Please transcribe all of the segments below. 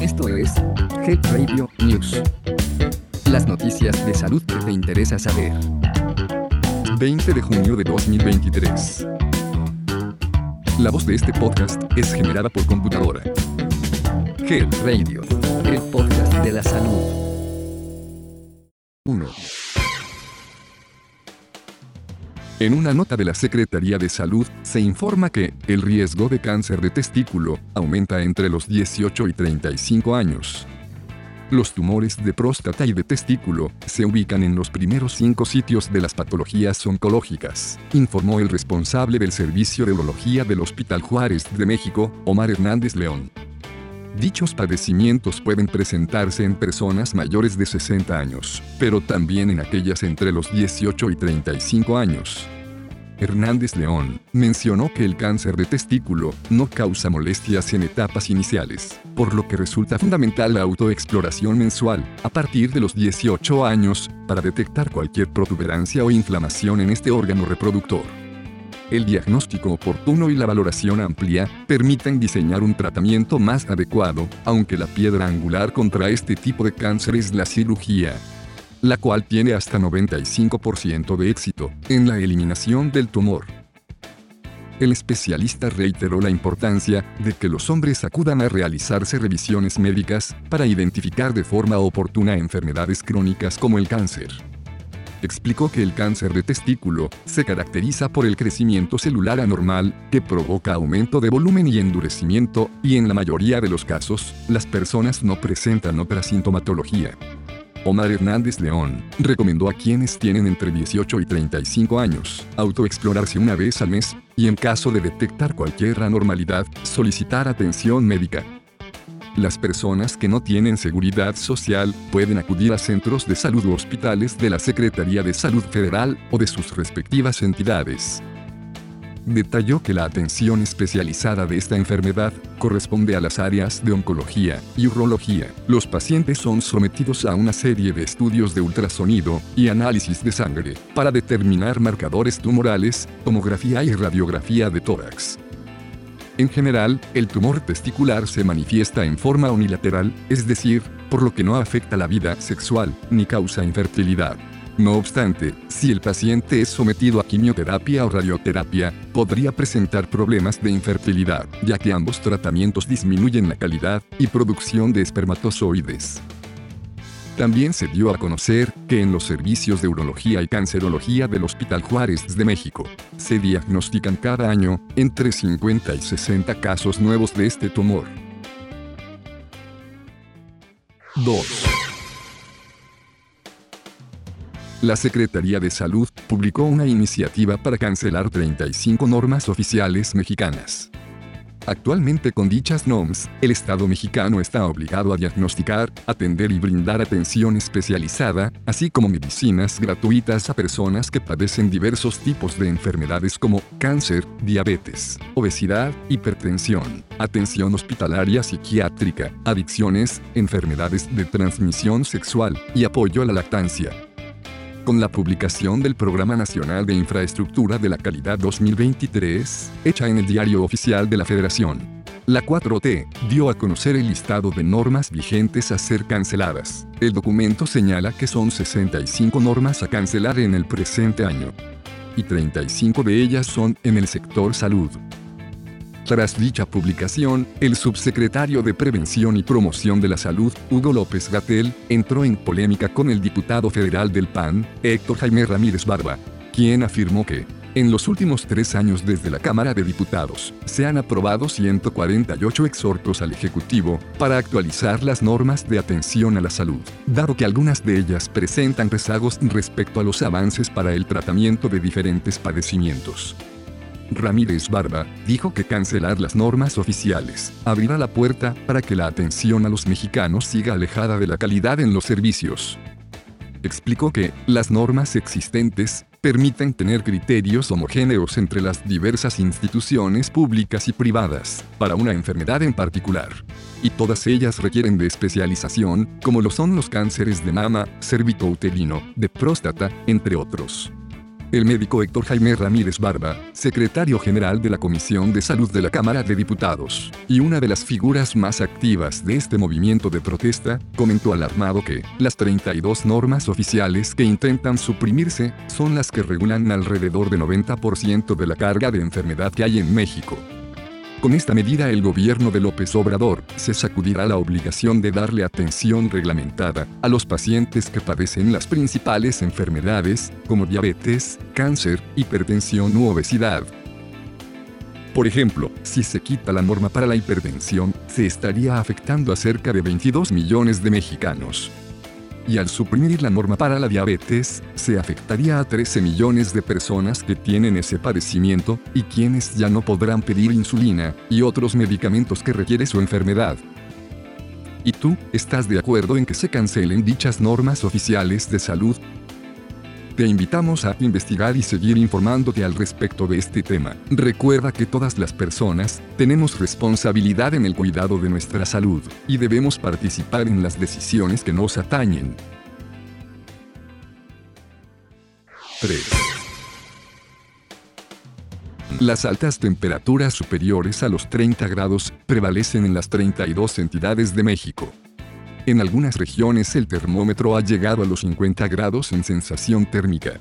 Esto es Health Radio News. Las noticias de salud que te interesa saber. 20 de junio de 2023. La voz de este podcast es generada por computadora. Health Radio, el podcast de la salud. 1. En una nota de la Secretaría de Salud, se informa que el riesgo de cáncer de testículo aumenta entre los 18 y 35 años. Los tumores de próstata y de testículo se ubican en los primeros cinco sitios de las patologías oncológicas, informó el responsable del Servicio de Urología del Hospital Juárez de México, Omar Hernández León. Dichos padecimientos pueden presentarse en personas mayores de 60 años, pero también en aquellas entre los 18 y 35 años. Hernández León mencionó que el cáncer de testículo no causa molestias en etapas iniciales, por lo que resulta fundamental la autoexploración mensual, a partir de los 18 años, para detectar cualquier protuberancia o inflamación en este órgano reproductor. El diagnóstico oportuno y la valoración amplia permiten diseñar un tratamiento más adecuado, aunque la piedra angular contra este tipo de cáncer es la cirugía, la cual tiene hasta 95% de éxito en la eliminación del tumor. El especialista reiteró la importancia de que los hombres acudan a realizarse revisiones médicas para identificar de forma oportuna enfermedades crónicas como el cáncer explicó que el cáncer de testículo se caracteriza por el crecimiento celular anormal, que provoca aumento de volumen y endurecimiento, y en la mayoría de los casos, las personas no presentan otra sintomatología. Omar Hernández León recomendó a quienes tienen entre 18 y 35 años autoexplorarse una vez al mes y en caso de detectar cualquier anormalidad, solicitar atención médica. Las personas que no tienen seguridad social pueden acudir a centros de salud u hospitales de la Secretaría de Salud Federal o de sus respectivas entidades. Detalló que la atención especializada de esta enfermedad corresponde a las áreas de oncología y urología. Los pacientes son sometidos a una serie de estudios de ultrasonido y análisis de sangre para determinar marcadores tumorales, tomografía y radiografía de tórax. En general, el tumor testicular se manifiesta en forma unilateral, es decir, por lo que no afecta la vida sexual, ni causa infertilidad. No obstante, si el paciente es sometido a quimioterapia o radioterapia, podría presentar problemas de infertilidad, ya que ambos tratamientos disminuyen la calidad y producción de espermatozoides. También se dio a conocer que en los servicios de urología y cancerología del Hospital Juárez de México, se diagnostican cada año entre 50 y 60 casos nuevos de este tumor. 2. La Secretaría de Salud publicó una iniciativa para cancelar 35 normas oficiales mexicanas. Actualmente con dichas NOMS, el Estado mexicano está obligado a diagnosticar, atender y brindar atención especializada, así como medicinas gratuitas a personas que padecen diversos tipos de enfermedades como cáncer, diabetes, obesidad, hipertensión, atención hospitalaria psiquiátrica, adicciones, enfermedades de transmisión sexual y apoyo a la lactancia con la publicación del Programa Nacional de Infraestructura de la Calidad 2023, hecha en el Diario Oficial de la Federación. La 4T dio a conocer el listado de normas vigentes a ser canceladas. El documento señala que son 65 normas a cancelar en el presente año. Y 35 de ellas son en el sector salud. Tras dicha publicación, el subsecretario de Prevención y Promoción de la Salud, Hugo López Gatel, entró en polémica con el diputado federal del PAN, Héctor Jaime Ramírez Barba, quien afirmó que, en los últimos tres años desde la Cámara de Diputados, se han aprobado 148 exhortos al Ejecutivo para actualizar las normas de atención a la salud, dado que algunas de ellas presentan rezagos respecto a los avances para el tratamiento de diferentes padecimientos. Ramírez Barba, dijo que cancelar las normas oficiales abrirá la puerta para que la atención a los mexicanos siga alejada de la calidad en los servicios. Explicó que las normas existentes permiten tener criterios homogéneos entre las diversas instituciones públicas y privadas, para una enfermedad en particular. Y todas ellas requieren de especialización, como lo son los cánceres de mama, cervicouterino, de próstata, entre otros. El médico Héctor Jaime Ramírez Barba, secretario general de la Comisión de Salud de la Cámara de Diputados, y una de las figuras más activas de este movimiento de protesta, comentó alarmado que las 32 normas oficiales que intentan suprimirse son las que regulan alrededor de 90% de la carga de enfermedad que hay en México. Con esta medida el gobierno de López Obrador se sacudirá la obligación de darle atención reglamentada a los pacientes que padecen las principales enfermedades, como diabetes, cáncer, hipertensión u obesidad. Por ejemplo, si se quita la norma para la hipertensión, se estaría afectando a cerca de 22 millones de mexicanos y al suprimir la norma para la diabetes, se afectaría a 13 millones de personas que tienen ese padecimiento, y quienes ya no podrán pedir insulina, y otros medicamentos que requiere su enfermedad. ¿Y tú, estás de acuerdo en que se cancelen dichas normas oficiales de salud? Te invitamos a investigar y seguir informándote al respecto de este tema. Recuerda que todas las personas tenemos responsabilidad en el cuidado de nuestra salud y debemos participar en las decisiones que nos atañen. 3. Las altas temperaturas superiores a los 30 grados prevalecen en las 32 entidades de México. En algunas regiones el termómetro ha llegado a los 50 grados en sensación térmica.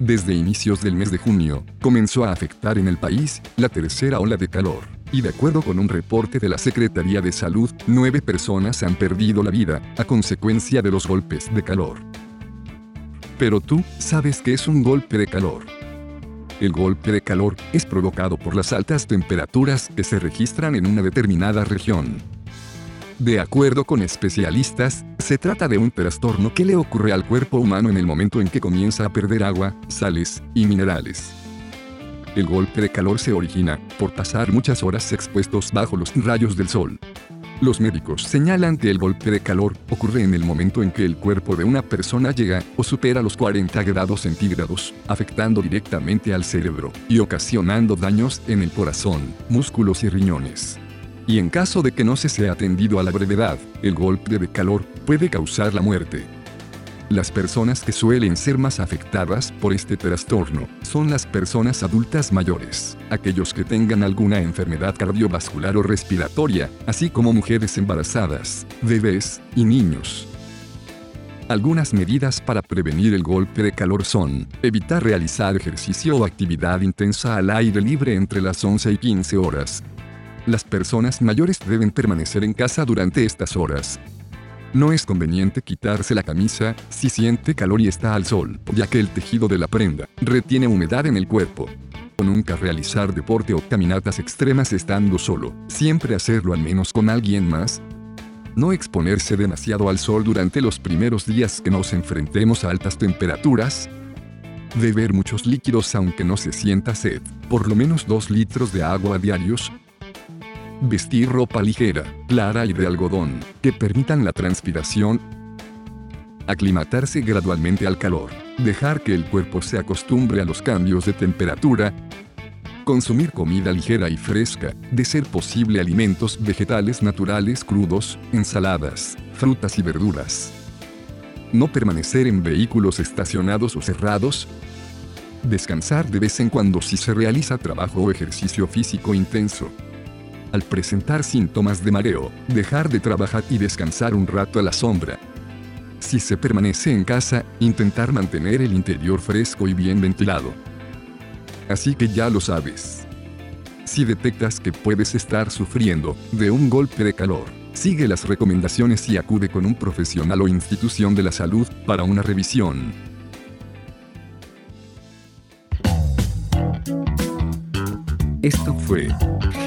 Desde inicios del mes de junio, comenzó a afectar en el país la tercera ola de calor. Y de acuerdo con un reporte de la Secretaría de Salud, nueve personas han perdido la vida a consecuencia de los golpes de calor. Pero tú, ¿sabes qué es un golpe de calor? El golpe de calor es provocado por las altas temperaturas que se registran en una determinada región. De acuerdo con especialistas, se trata de un trastorno que le ocurre al cuerpo humano en el momento en que comienza a perder agua, sales y minerales. El golpe de calor se origina por pasar muchas horas expuestos bajo los rayos del sol. Los médicos señalan que el golpe de calor ocurre en el momento en que el cuerpo de una persona llega o supera los 40 grados centígrados, afectando directamente al cerebro y ocasionando daños en el corazón, músculos y riñones y en caso de que no se sea atendido a la brevedad, el golpe de calor puede causar la muerte. Las personas que suelen ser más afectadas por este trastorno son las personas adultas mayores, aquellos que tengan alguna enfermedad cardiovascular o respiratoria, así como mujeres embarazadas, bebés y niños. Algunas medidas para prevenir el golpe de calor son evitar realizar ejercicio o actividad intensa al aire libre entre las 11 y 15 horas, las personas mayores deben permanecer en casa durante estas horas. No es conveniente quitarse la camisa si siente calor y está al sol, ya que el tejido de la prenda retiene humedad en el cuerpo. Nunca realizar deporte o caminatas extremas estando solo, siempre hacerlo al menos con alguien más. No exponerse demasiado al sol durante los primeros días que nos enfrentemos a altas temperaturas, beber muchos líquidos aunque no se sienta sed, por lo menos 2 litros de agua diarios, Vestir ropa ligera, clara y de algodón, que permitan la transpiración. Aclimatarse gradualmente al calor. Dejar que el cuerpo se acostumbre a los cambios de temperatura. Consumir comida ligera y fresca, de ser posible alimentos vegetales naturales crudos, ensaladas, frutas y verduras. No permanecer en vehículos estacionados o cerrados, Descansar de vez en cuando si se realiza trabajo o ejercicio físico intenso. Al presentar síntomas de mareo, dejar de trabajar y descansar un rato a la sombra. Si se permanece en casa, intentar mantener el interior fresco y bien ventilado. Así que ya lo sabes. Si detectas que puedes estar sufriendo de un golpe de calor, sigue las recomendaciones y acude con un profesional o institución de la salud para una revisión. Esto fue